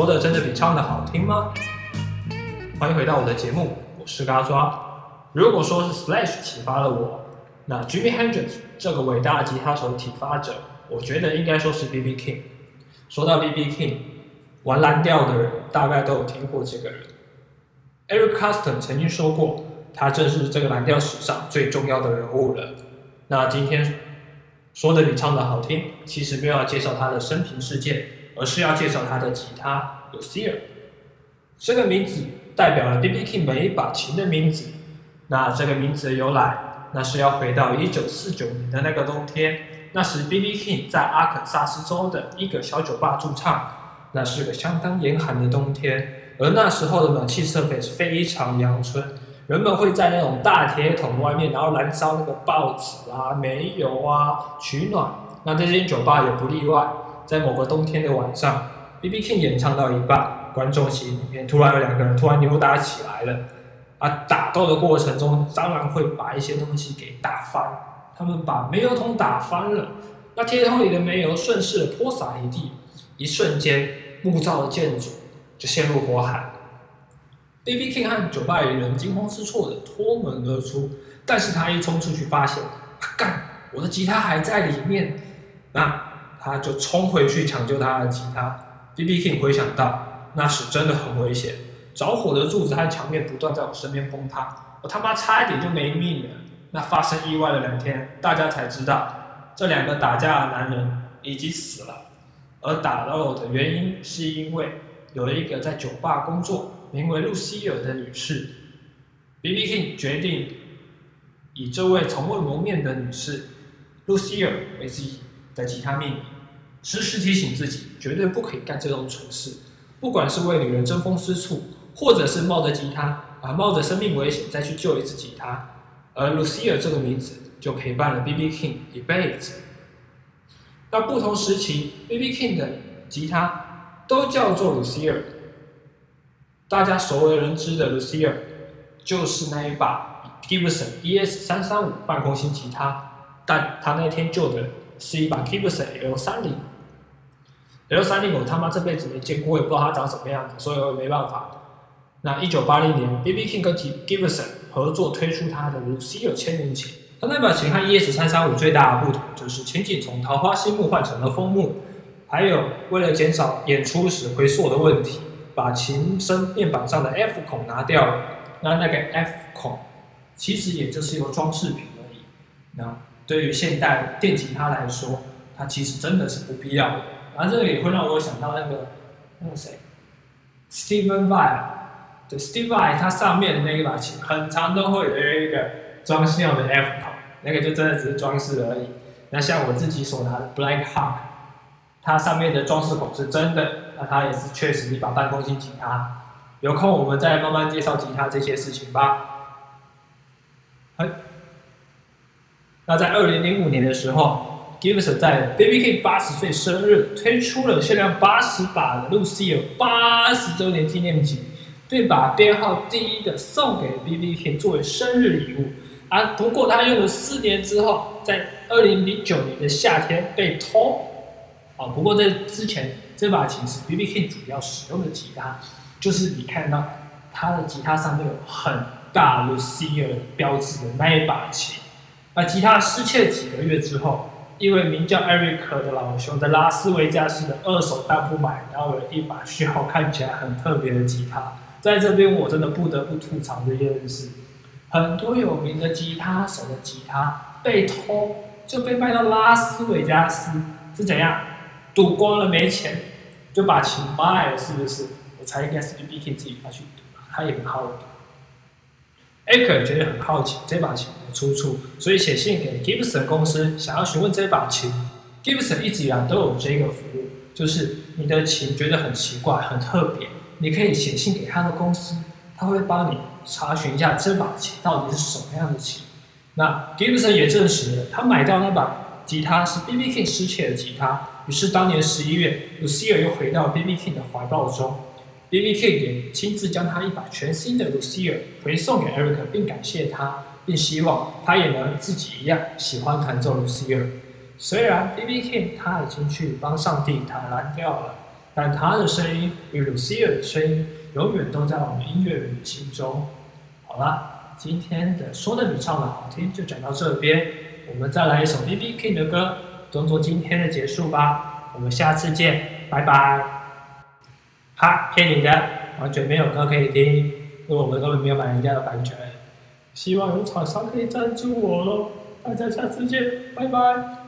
说的真的比唱的好听吗？欢迎回到我的节目，我是嘎抓。如果说是 Slash 启发了我，那 Jimmy Hendrix 这个伟大吉他手的启发者，我觉得应该说是 B.B. King。说到 B.B. King，玩蓝调的人大概都有听过这个人。Eric Clapton 曾经说过，他正是这个蓝调史上最重要的人物了。那今天说的比唱的好听，其实没有要介绍他的生平事件，而是要介绍他的吉他有 Sear，。这个名字代表了 B.B. King 每一把琴的名字。那这个名字的由来，那是要回到一九四九年的那个冬天。那时 B.B. King 在阿肯萨斯州的一个小酒吧驻唱，那是个相当严寒的冬天。而那时候的暖气设备是非常阳春，人们会在那种大铁桶外面，然后燃烧那个报纸啊、煤油啊取暖。那这间酒吧也不例外。在某个冬天的晚上，B.B. King 演唱到一半，观众席里面突然有两个人突然扭打起来了。啊，打斗的过程中，当然会把一些东西给打翻。他们把煤油桶打翻了，那铁桶里的煤油顺势泼洒一地，一瞬间，木造的建筑。就陷入火海，B.B. King 和酒吧里人惊慌失措的脱门而出，但是他一冲出去，发现，干，我的吉他还在里面，那他就冲回去抢救他的吉他。B.B. King 回想到，那时真的很危险，着火的柱子和墙面不断在我身边崩塌，我他妈差一点就没命了。那发生意外的两天，大家才知道，这两个打架的男人已经死了，而打斗的原因是因为。有了一个在酒吧工作、名为露西尔的女士，B.B. King 决定以这位从未谋面的女士露西尔为自己的吉他命名，时时提醒自己绝对不可以干这种蠢事，不管是为女人争风吃醋，或者是冒着吉他啊冒着生命危险再去救一次吉他，而露西尔这个名字就陪伴了 B.B. King 一辈子。那不同时期，B.B. King 的吉他。都叫做 Lucia 大家熟为人知的 Lucia 就是那一把 Gibson ES 三三五半空心吉他，但他那天救的是一把 Gibson L 三零，L 三零我他妈这辈子没见过，也不知道它长什么样子，所以我也没办法。那一九八零年，B.B. King 跟 Gibson 合作推出他的 Lucille 签名琴，他那把琴和 ES 三三五最大的不同就是琴颈从桃花心木换成了枫木。还有，为了减少演出时回缩的问题，把琴身面板上的 F 孔拿掉了。那那个 F 孔，其实也就是一个装饰品而已。那对于现代电吉他来说，它其实真的是不必要的。然后这个也会让我想到那个那个谁，Steven Vai，对，Steven Vai，它上面的那一把琴，很长都会有一个装饰用的 F 孔，那个就真的只是装饰而已。那像我自己所拿的 Black Hawk。它上面的装饰孔是真的，那它也是确实一把半空心吉他。有空我们再慢慢介绍吉他这些事情吧。那在二零零五年的时候，Gibson 在 B.B. King 八十岁生日推出了限量八十把的 Lucille 八十周年纪念琴，并把编号第一的送给 B.B. King 作为生日礼物。啊，不过他用了四年之后，在二零零九年的夏天被偷。啊，不过在之前这把琴是 B.B. King 主要使用的吉他，就是你看到他的吉他上面有很大 Lucille 标志的那一把琴。那吉他失窃几个月之后，一位名叫 Eric 的老兄在拉斯维加斯的二手当铺买到了一把需要看起来很特别的吉他。在这边我真的不得不吐槽这件事：很多有名的吉他手的吉他被偷就被卖到拉斯维加斯，是怎样？赌光了没钱，就把琴卖了，是不是？我猜应该是 B B K 自己拿去赌，他也很好赌。A k e r 觉得很好奇这把琴的出处，所以写信给 Gibson 公司，想要询问这把琴。Gibson 一直以来都有这个服务，就是你的琴觉得很奇怪、很特别，你可以写信给他的公司，他会帮你查询一下这把琴到底是什么样的琴。那 Gibson 也证实了，他买到那把吉他是 B.B. King 失窃的吉他。于是当年十一月，Lucille 又回到 B.B. King 的怀抱中，B.B. King 也亲自将他一把全新的 Lucille 回送给 Eric，并感谢他，并希望他也能自己一样喜欢弹奏 Lucille。虽然 B.B. King 他已经去帮上帝弹蓝调了，但他的声音与 Lucia 的声音永远都在我们音乐人的心中。好了，今天的说的比唱的好听就讲到这边，我们再来一首 B.B. King 的歌，当做今天的结束吧。我们下次见，拜拜。好，骗你的，完全没有歌可以听，因为我们根本没有买人家的版权。希望有厂商可以赞助我喽。大家下次见，拜拜。